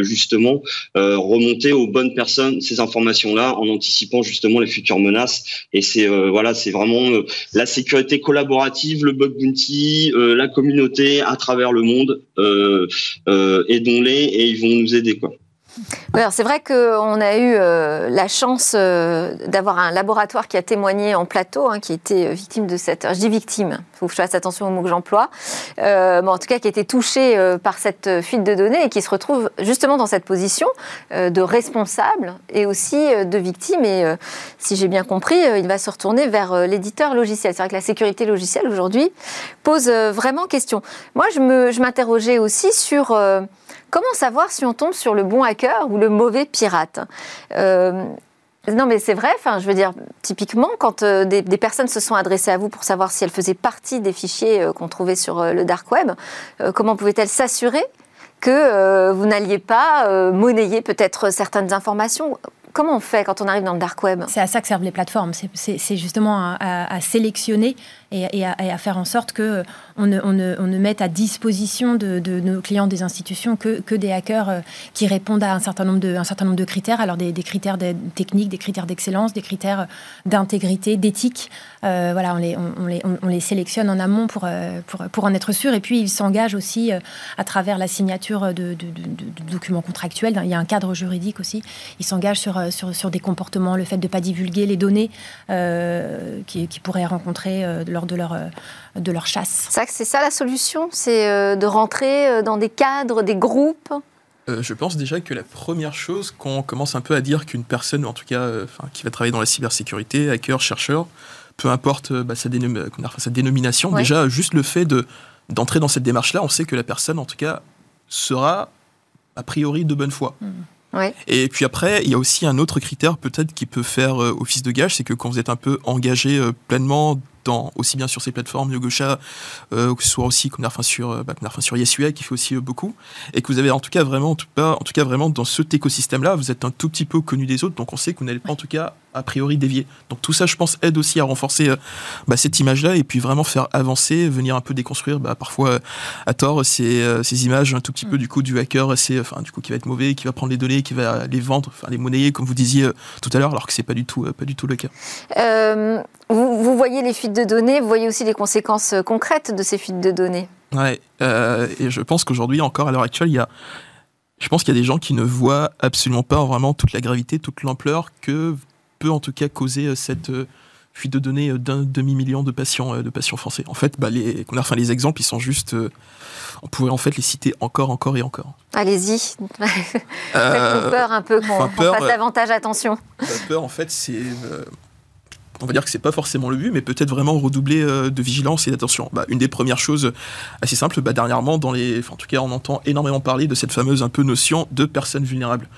justement remonter aux bonnes personnes ces informations-là en anticipant justement les futures menaces. Et c'est voilà, c'est vraiment la sécurité collaborative, le bug bounty, la communauté à travers le monde. Aidons-les et ils vont nous aider quoi c'est vrai qu'on a eu euh, la chance euh, d'avoir un laboratoire qui a témoigné en plateau, hein, qui était euh, victime de cette. Je dis victime, il faut que je fasse attention au mot que j'emploie. en tout cas, qui a été touché par cette fuite de données et qui se retrouve justement dans cette position de responsable et aussi de victime. Et si j'ai bien compris, il va se retourner vers l'éditeur logiciel. C'est vrai que la sécurité logicielle aujourd'hui pose vraiment question. Moi, je m'interrogeais aussi sur Comment savoir si on tombe sur le bon hacker ou le mauvais pirate euh, non, mais c'est vrai. Enfin, je veux dire, typiquement, quand euh, des, personnes se sont adressées à vous pour savoir si elles faisaient partie des fichiers euh, qu'on trouvait sur le dark web, comment pouvaient-elles s'assurer que vous n'alliez pas monnayer peut-être certaines informations? Comment on fait quand on arrive dans le dark web? C'est à ça que servent les plateformes. C'est justement à, sélectionner et, à, faire en sorte que on ne, mette à disposition de, nos clients des institutions que, des hackers euh, qui répondent à un certain nombre de, de critères. Alors des, critères techniques, des critères d'excellence, des critères d'intégrité, d'éthique. Euh, voilà, on les, on, les, on, les, sélectionne en amont pour, euh, pour, pour, en être sûr. Et puis ils s'engagent aussi à travers la signature de, documents contractuels. Il y a un cadre juridique aussi. Ils s'engagent sur, sur, des comportements, le fait de ne pas divulguer les données qu'ils qui pourraient rencontrer lors de leur, euh, de leur chasse. C'est ça la solution C'est euh, de rentrer euh, dans des cadres, des groupes je pense déjà que la première chose, qu'on commence un peu à dire qu'une personne, en tout cas qui va travailler dans la cybersécurité, hacker, chercheur, peu importe bah, sa, sa, dénomination, déjà juste le fait de, d'entrer dans cette démarche-là, on sait que la personne, en tout cas, sera a priori de bonne foi. Mmh. Et puis après, il y a aussi un autre critère peut-être qui peut faire office de gage, c'est que quand vous êtes un peu engagé pleinement aussi bien sur ces plateformes Yogosha, euh, que ce soit aussi enfin sur, euh, bah, sur Yesua qui fait aussi euh, beaucoup, et que vous avez en tout cas vraiment, en tout cas, en tout cas vraiment dans cet écosystème-là, vous êtes un tout petit peu connu des autres, donc on sait que vous n'allez pas en tout cas a priori dévier. Donc tout ça, je pense, aide aussi à renforcer bah, cette image-là et puis vraiment faire avancer, venir un peu déconstruire, bah, parfois à tort, ces, ces, images un tout petit peu mm. du coup du hacker, c'est enfin du coup qui va être mauvais, qui va prendre les données, qui va les vendre, enfin les monnayer comme vous disiez tout à l'heure, alors que c'est pas du tout, pas du tout le cas. vous, vous voyez les fuites de données, vous voyez aussi les conséquences euh, concrètes de ces fuites de données? Ouais, euh, et je pense qu'aujourd'hui, encore à l'heure actuelle, il y a, je pense qu'il y a des gens qui ne voient absolument pas vraiment toute la gravité, toute l'ampleur que peut en tout cas causer euh, cette euh, fuite de données d'un demi-million de patients, de patients français. En fait, bah, les, enfin, les exemples, ils sont juste, on pourrait en fait les citer encore, encore et encore. Allez-y, faites-nous peur un peu qu'on fasse davantage attention. peur, en fait, c'est on va dire que c'est pas forcément le but, mais peut-être vraiment redoubler euh, de vigilance et d'attention. Bah, une des premières choses assez simples, bah, dernièrement, dans les, en tout cas, on entend énormément parler de cette fameuse un peu notion de personnes vulnérables.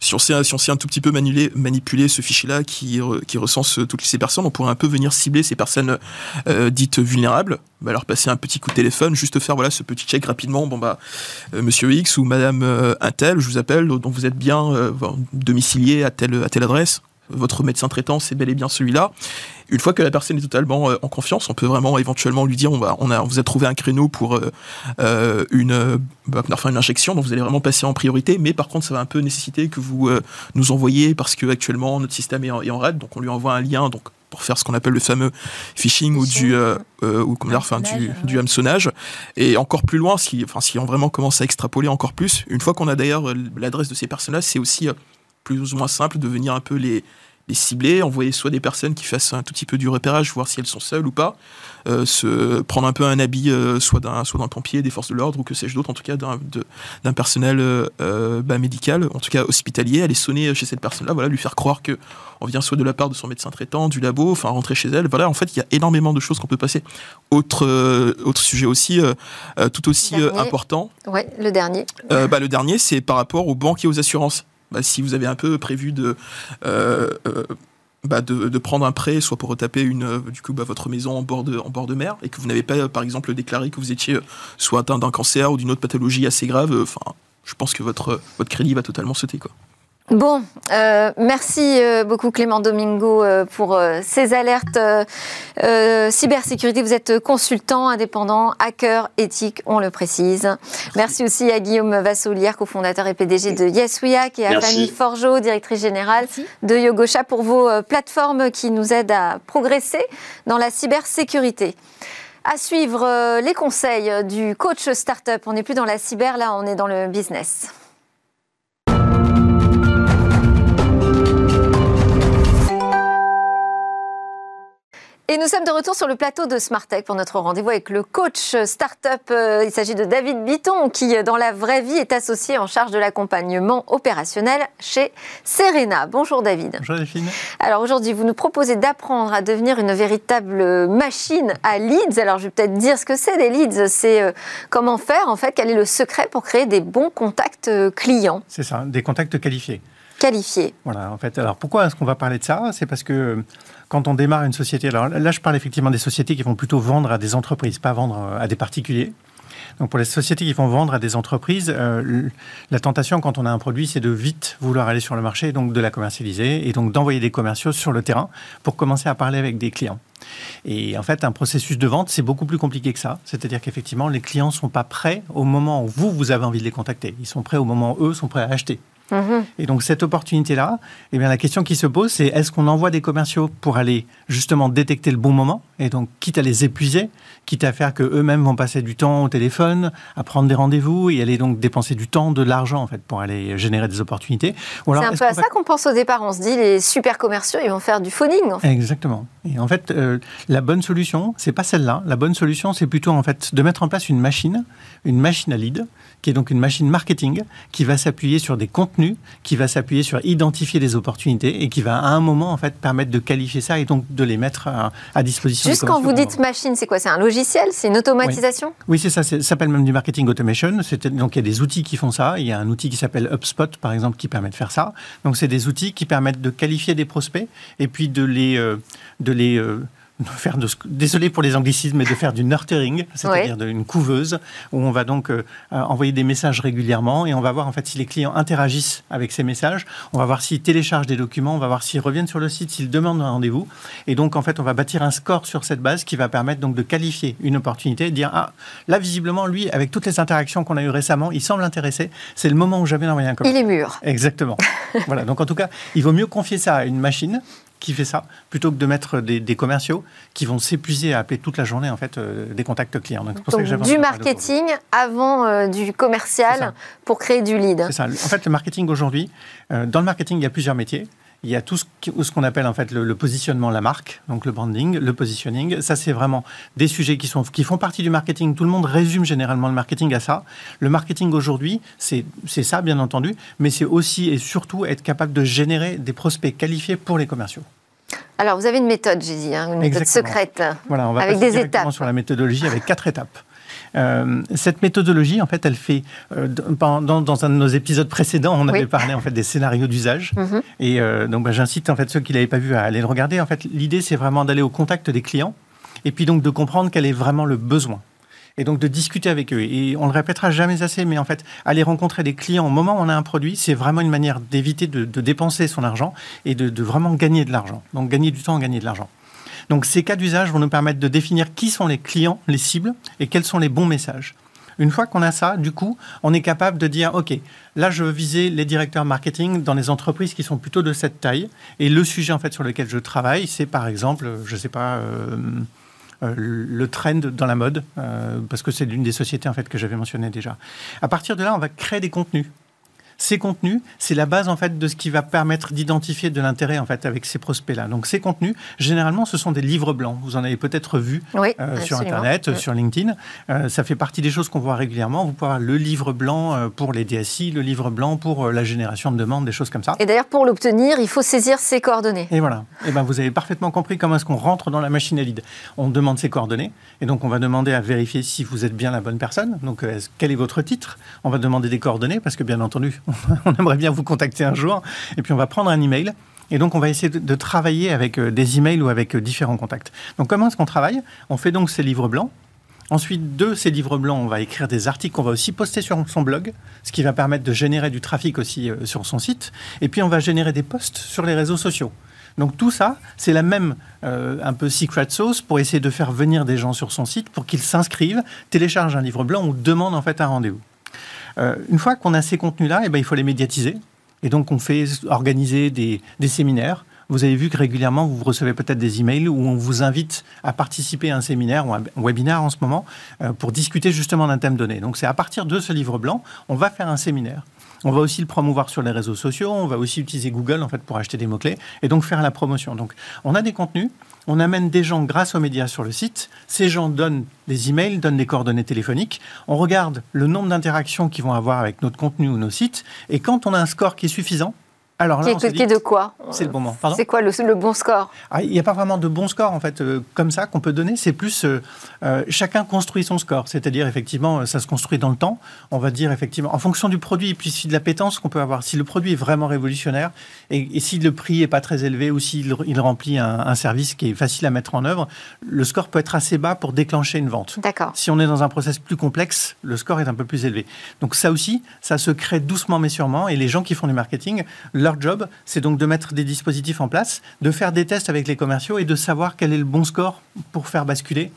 Si on sait, un tout petit peu manipuler, ce fichier-là qui, qui, recense toutes ces personnes, on pourrait un peu venir cibler ces personnes euh, dites vulnérables, bah, leur passer un petit coup de téléphone, juste faire voilà ce petit check rapidement. Bon bah, euh, Monsieur X ou Madame Intel, je vous appelle, dont vous êtes bien domicilié à telle à telle adresse votre médecin traitant, c'est bel et bien celui-là. Une fois que la personne est totalement euh, en confiance, on peut vraiment éventuellement lui dire on va, on a, vous a trouvé un créneau pour euh, euh, une, bah, enfin une injection, donc vous allez vraiment passer en priorité. Mais par contre, ça va un peu nécessiter que vous nous envoyez parce que actuellement notre système est en, est en donc on lui envoie un lien. Donc pour faire ce qu'on appelle le fameux phishing ou du ou enfin du, du hameçonnage et encore plus loin si enfin si on vraiment commence à extrapoler encore plus une fois qu'on a d'ailleurs l'adresse de ces personnes là c'est aussi plus ou moins simple de venir un peu les, les cibler, envoyer soit des personnes qui fassent un tout petit peu du repérage, voir si elles sont seules ou pas, euh, se prendre un peu un habit euh, soit d'un soit d'un pompier, des forces de l'ordre ou que sais-je d'autre, en tout cas d'un personnel euh, bah, médical, en tout cas hospitalier, aller sonner chez cette personne-là, voilà, lui faire croire que on vient soit de la part de son médecin traitant, du labo, enfin rentrer chez elle. Voilà, en fait, il y a énormément de choses qu'on peut passer. Autre autre sujet aussi, tout aussi important. Ouais, le dernier. bah, le dernier, c'est par rapport aux banques et aux assurances. Bah, si vous avez un peu prévu de, euh, euh, bah, de, prendre un prêt, soit pour retaper une, du coup, bah, votre maison en bord, de, mer, et que vous n'avez pas, par exemple, déclaré que vous étiez soit atteint d'un cancer ou d'une autre pathologie assez grave, je pense que votre, crédit va totalement sauter. Bon, euh, merci euh, beaucoup Clément Domingo euh, pour ces alertes cybersécurité. Vous êtes consultant indépendant, hacker éthique, on le précise. Merci, aussi à Guillaume Vassolière, cofondateur et PDG de YesWeHack, et à Fanny Forgeot, directrice générale de Yogosha, pour vos plateformes qui nous aident à progresser dans la cybersécurité. À suivre les conseils du coach startup. On n'est plus dans la cyber, là, on est dans le business. Et nous sommes de retour sur le plateau de Smartech pour notre rendez-vous avec le coach startup. Euh, il s'agit de David Bitton qui, dans la vraie vie, est associé en charge de l'accompagnement opérationnel chez Serena. Bonjour David. Bonjour Delphine. Alors aujourd'hui, vous nous proposez d'apprendre à devenir une véritable machine à leads. Alors je vais peut-être dire ce que c'est des leads. C'est euh, comment faire en fait, quel est le secret pour créer des bons contacts euh, clients? C'est ça, des contacts qualifiés. Voilà, en fait. Alors pourquoi est-ce qu'on va parler de ça? C'est parce que quand on démarre une société, alors là je parle effectivement des sociétés qui vont plutôt vendre à des entreprises, pas vendre euh, à des particuliers. Donc pour les sociétés qui vont vendre à des entreprises, euh, la tentation quand on a un produit, c'est de vite vouloir aller sur le marché, donc de la commercialiser et donc d'envoyer des commerciaux sur le terrain pour commencer à parler avec des clients. Et en fait, un processus de vente, c'est beaucoup plus compliqué que ça. C'est-à-dire qu'effectivement, les clients ne sont pas prêts au moment où vous, vous avez envie de les contacter. Ils sont prêts au moment où eux sont prêts à acheter. Mhm. Et donc cette opportunité-là, eh bien la question qui se pose, c'est est-ce qu'on envoie des commerciaux pour aller justement détecter le bon moment et donc quitte à les épuiser, quitte à faire que eux-mêmes vont passer du temps au téléphone, à prendre des rendez-vous et aller donc dépenser du temps, de l'argent en fait pour aller générer des opportunités? C'est un peu à ça qu'on pense au départ. On se dit les super commerciaux, ils vont faire du phoning. Exactement. Et en fait, euh, la bonne solution, c'est pas celle-là. La bonne solution, c'est plutôt en fait de mettre en place une machine, une machine à lead qui est donc une machine marketing qui va s'appuyer sur des contenus, qui va s'appuyer sur identifier des opportunités et qui va à un moment en fait permettre de qualifier ça et donc de les mettre à, disposition. Juste quand vous dites machine, c'est quoi? C'est un logiciel? C'est une automatisation? Oui, c'est ça. Ça s'appelle même du marketing automation. Donc il y a des outils qui font ça. Il y a un outil qui s'appelle HubSpot par exemple qui permet de faire ça. Donc c'est des outils qui permettent de qualifier des prospects et puis de les euh, de euh, faire de, désolé pour les anglicismes, mais de faire du nurturing, c'est-à-dire d'une couveuse, où on va donc euh, envoyer des messages régulièrement et on va voir en fait si les clients interagissent avec ces messages, on va voir s'ils téléchargent des documents, on va voir s'ils reviennent sur le site, s'ils demandent un rendez-vous. Et donc en fait, on va bâtir un score sur cette base qui va permettre donc de qualifier une opportunité de dire ah là visiblement lui avec toutes les interactions qu'on a eues récemment, il semble intéressé, c'est le moment où j'avais envoyé un commentaire. Il est mûr. Exactement. voilà. Donc en tout cas, il vaut mieux confier ça à une machine qui fait ça, plutôt que de mettre des, commerciaux qui vont s'épuiser à appeler toute la journée en fait euh, des contacts clients. Donc, pour du marketing avant euh, du commercial pour créer du lead. C'est ça. En fait, le marketing aujourd'hui, dans le marketing, il y a plusieurs métiers. Il y a tout ce qu'on appelle en fait le, positionnement, la marque, donc le branding, le positioning. Ça, c'est vraiment des sujets qui, sont, qui font partie du marketing. Tout le monde résume généralement le marketing à ça. Le marketing aujourd'hui, c'est ça, bien entendu, mais c'est aussi et surtout être capable de générer des prospects qualifiés pour les commerciaux. Alors, vous avez une méthode, j'ai dit, hein, une méthode secrète. Voilà, on va avec des étapes. sur la méthodologie avec quatre étapes. Euh, cette méthodologie, en fait, elle fait euh, dans, dans, un de nos épisodes précédents, on avait parlé en fait des scénarios d'usage. Mhm. Et euh, donc, bah, j'incite en fait ceux qui l'avaient pas vu à aller le regarder. En fait, l'idée, c'est vraiment d'aller au contact des clients et puis donc de comprendre quel est vraiment le besoin et donc de discuter avec eux. Et on le répétera jamais assez, mais en fait, aller rencontrer des clients au moment où on a un produit, c'est vraiment une manière d'éviter de, dépenser son argent et de, de, vraiment gagner de l'argent. Donc gagner du temps, gagner de l'argent. Donc ces cas d'usage vont nous permettre de définir qui sont les clients, les cibles, et quels sont les bons messages. Une fois qu'on a ça, du coup, on est capable de dire, OK, là, je veux viser les directeurs marketing dans les entreprises qui sont plutôt de cette taille. Et le sujet, en fait, sur lequel je travaille, c'est par exemple, je ne sais pas, euh, euh, le trend dans la mode, euh, parce que c'est l'une des sociétés, en fait, que j'avais mentionné déjà. À partir de là, on va créer des contenus ces contenus, c'est la base en fait de ce qui va permettre d'identifier de l'intérêt en fait avec ces prospects-là. Donc ces contenus, généralement, ce sont des livres blancs. Vous en avez peut-être vu euh, sur Internet, sur LinkedIn. Euh, ça fait partie des choses qu'on voit régulièrement. Vous pouvez avoir le livre blanc euh, pour les DSI, le livre blanc pour la génération de demandes, des choses comme ça. Et d'ailleurs, pour l'obtenir, il faut saisir ses coordonnées. Et voilà. Et eh ben, vous avez parfaitement compris comment est-ce qu'on rentre dans la machine à lead. On demande ses coordonnées, et donc on va demander à vérifier si vous êtes bien la bonne personne. Donc, quel est votre titre? On va demander des coordonnées parce que bien entendu, on aimerait bien vous contacter un jour. Et puis on va prendre un email. Et donc, on va essayer de, travailler avec euh, des emails ou avec euh, différents contacts. Donc, comment est-ce qu'on travaille? On fait donc ces livres blancs. Ensuite, de ces livres blancs, on va écrire des articles qu'on va aussi poster sur son blog, ce qui va permettre de générer du trafic aussi euh, sur son site. Et puis, on va générer des posts sur les réseaux sociaux. Donc tout ça, c'est la même un peu secret sauce pour essayer de faire venir des gens sur son site pour qu'ils s'inscrivent, téléchargent un livre blanc ou demandent en fait un rendez-vous. Euh, une fois qu'on a ces contenus-là, eh ben, il faut les médiatiser. Et donc, on fait organiser des, séminaires. Vous avez vu que régulièrement, vous recevez peut-être des emails où on vous invite à participer à un séminaire ou un webinaire en ce moment euh, pour discuter justement d'un thème donné. Donc, c'est à partir de ce livre blanc, on va faire un séminaire. On va aussi le promouvoir sur les réseaux sociaux. On va aussi utiliser Google en fait pour acheter des mots clés et donc faire la promotion. Donc, on a des contenus on amène des gens grâce aux médias sur le site. Ces gens donnent des emails, donnent des coordonnées téléphoniques. On regarde le nombre d'interactions qu'ils vont avoir avec notre contenu ou nos sites. Et quand on a un score qui est suffisant, alors là, qui, est, de quoi C'est le bon moment. C'est quoi le, bon score ah, Il n'y a pas vraiment de bon score en fait euh, comme ça qu'on peut donner. C'est plus euh, euh, chacun construit son score, c'est-à-dire effectivement ça se construit dans le temps. On va dire effectivement en fonction du produit et puis si de la pétence qu'on peut avoir. Si le produit est vraiment révolutionnaire et, si le prix est pas très élevé ou s'il il remplit un, service qui est facile à mettre en œuvre, le score peut être assez bas pour déclencher une vente. D'accord. Si on est dans un process plus complexe, le score est un peu plus élevé. Donc ça aussi, ça se crée doucement mais sûrement et les gens qui font du marketing leur job, c'est donc de mettre des dispositifs en place, de faire des tests avec les commerciaux et de savoir quel est le bon score pour faire basculer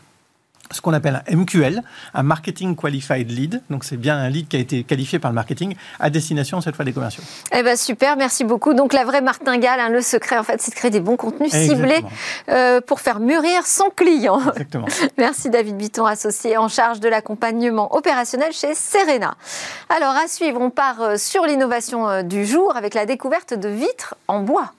ce qu'on appelle un MQL, un Marketing Qualified Lead. Donc, c'est bien un lead qui a été qualifié par le marketing à destination, cette fois, des commerciaux. Eh ben super, merci beaucoup. Donc, la vraie martingale, hein, le secret, en fait, c'est de créer des bons contenus ciblés euh, pour faire mûrir son client. Exactement. merci, David Bitton, associé en charge de l'accompagnement opérationnel chez Serena. Alors, à suivre, on part euh, sur l'innovation euh, du jour avec la découverte de vitres en bois.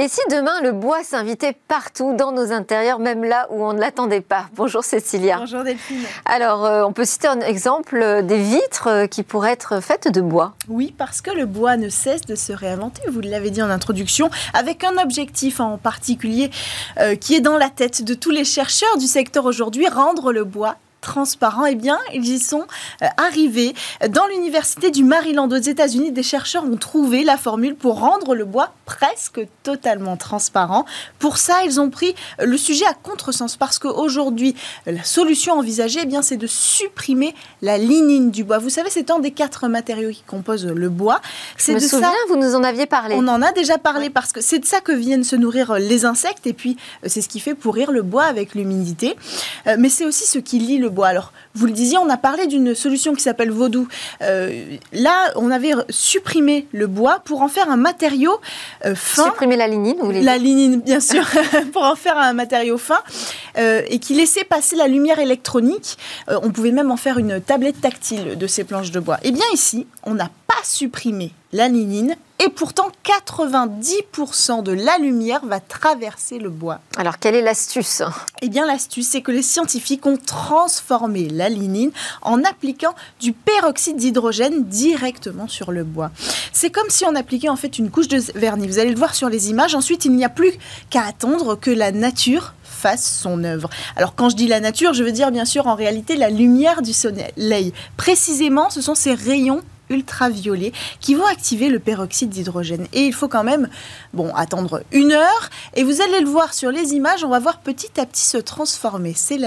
Et si demain le bois s'invitait partout dans nos intérieurs, même là où on ne l'attendait pas? Bonjour Cécilia. Bonjour Delphine. Alors, euh, on peut citer un exemple euh, des vitres euh, qui pourraient être faites de bois. Oui, parce que le bois ne cesse de se réinventer, vous l'avez dit en introduction, avec un objectif en particulier qui est dans la tête de tous les chercheurs du secteur aujourd'hui, rendre le bois transparent, eh bien, ils y sont euh, arrivés. Dans l'université du Maryland aux États-Unis, des chercheurs ont trouvé la formule pour rendre le bois presque totalement transparent. Pour ça, ils ont pris le sujet à contresens parce qu'aujourd'hui, la solution envisagée, eh bien, c'est de supprimer la lignine du bois. Vous savez, c'est un des quatre matériaux qui composent le bois. C'est de souviens, ça. Vous nous en aviez parlé. On en a déjà parlé parce que c'est de ça que viennent se nourrir les insectes et puis euh, c'est ce qui fait pourrir le bois avec l'humidité. Euh, mais c'est aussi ce qui lie le le bois. Alors, vous le disiez, on a parlé d'une solution qui s'appelle Vaudou. Euh, là, on avait supprimé le bois pour en faire un matériau euh, fin. Supprimer la lignine, vous voulez La lignine, bien sûr, pour en faire un matériau fin euh, et qui laissait passer la lumière électronique. on pouvait même en faire une tablette tactile de ces planches de bois. Eh bien, ici, on n'a pas supprimé la lignine et pourtant 90% de la lumière va traverser le bois. Alors quelle est l'astuce? Eh bien l'astuce c'est que les scientifiques ont transformé la lignine en appliquant du peroxyde d'hydrogène directement sur le bois. C'est comme si on appliquait en fait une couche de vernis. Vous allez le voir sur les images. Ensuite il n'y a plus qu'à attendre que la nature fasse son œuvre. Alors quand je dis la nature, je veux dire bien sûr en réalité la lumière du soleil. Précisément, ce sont ces rayons ultraviolets qui vont activer le peroxyde d'hydrogène. Et il faut quand même bon, attendre une heure. Et vous allez le voir sur les images, on va voir petit à petit se transformer. Ces,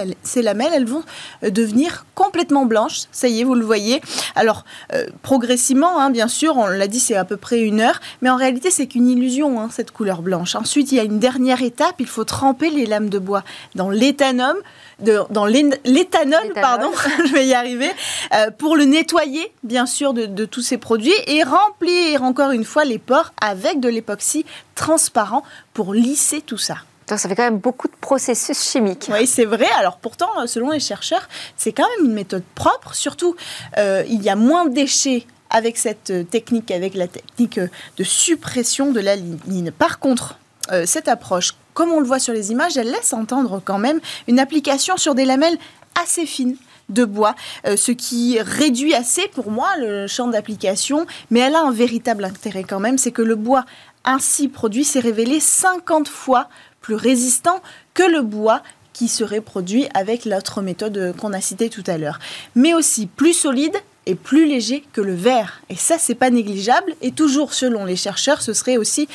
lamelles, elles vont euh, devenir complètement blanches. Ça y est, vous le voyez. Alors, euh, progressivement, hein, bien sûr, on l'a dit, c'est à peu près une heure. Mais en réalité, c'est qu'une illusion, hein, cette couleur blanche. Ensuite, il y a une dernière étape. Il faut tremper les lames de bois dans l'éthanol dans l'éthanol, pardon, je vais y arriver, euh, pour le nettoyer, bien sûr, de, tous ces produits et remplir encore une fois les pores avec de l'époxy transparent pour lisser tout ça. Donc ça fait quand même beaucoup de processus chimiques. Oui, c'est vrai. Alors pourtant, selon les chercheurs, c'est quand même une méthode propre. Surtout, euh, il y a moins de déchets avec cette technique, avec la technique de suppression de la ligne. Par contre, euh, cette approche comme on le voit sur les images, elle laisse entendre quand même une application sur des lamelles assez fines de bois, euh, ce qui réduit assez pour moi le champ d'application, mais elle a un véritable intérêt quand même, c'est que le bois ainsi produit s'est révélé 50 fois plus résistant que le bois qui serait produit avec l'autre méthode qu'on a citée tout à l'heure, mais aussi plus solide est plus léger que le verre. Et ça, c'est pas négligeable. Et toujours selon les chercheurs, ce serait aussi,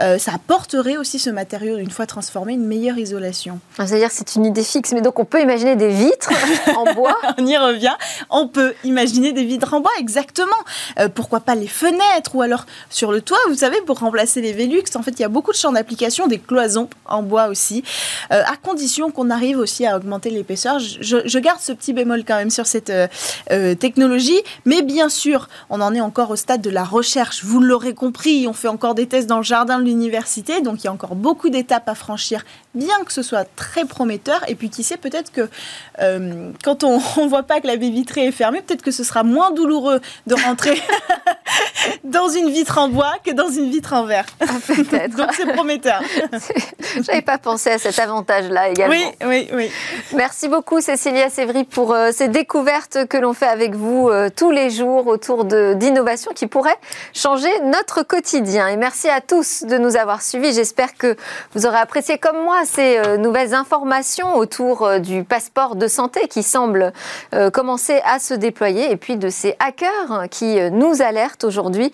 euh, ça apporterait aussi ce matériau, une fois transformé, une meilleure isolation. Ah, c'est-à-dire c'est une idée fixe, mais donc on peut imaginer des vitres en bois On y revient. On peut imaginer des vitres en bois, exactement. Euh, pourquoi pas les fenêtres ou alors sur le toit, vous savez, pour remplacer les Velux. En fait, il y a beaucoup de champs d'application, des cloisons en bois aussi, euh, à condition qu'on arrive aussi à augmenter l'épaisseur. Je, je, garde ce petit bémol quand même sur cette technologie mais bien sûr, on en est encore au stade de la recherche. Vous l'aurez compris, on fait encore des tests dans le jardin de l'université, donc il y a encore beaucoup d'étapes à franchir, bien que ce soit très prometteur. Et puis qui sait, peut-être que euh, quand on ne voit pas que la baie vitrée est fermée, peut-être que ce sera moins douloureux de rentrer dans une vitre en bois que dans une vitre en verre. Ah, peut-être. donc c'est prometteur. J'avais pas pensé à cet avantage-là également. Oui, oui, oui. Merci beaucoup Cécilia Sévry pour euh, ces découvertes que l'on fait avec vous euh, tous les jours autour d'innovations qui pourraient changer notre quotidien. Et merci à tous de nous avoir suivis. J'espère que vous aurez apprécié comme moi ces euh, nouvelles informations autour euh, du passeport de santé qui semble commencer à se déployer et puis de ces hackers qui nous alertent aujourd'hui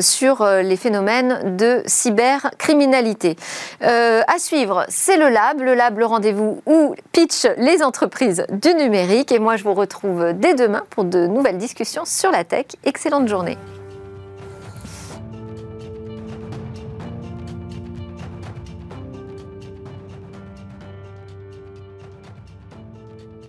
sur les phénomènes de cybercriminalité. à suivre, c'est le Lab, le Lab, le rendez-vous où pitch les entreprises du numérique. Et moi, je vous retrouve dès demain pour de nouvelles discussions sur la tech. Excellente journée.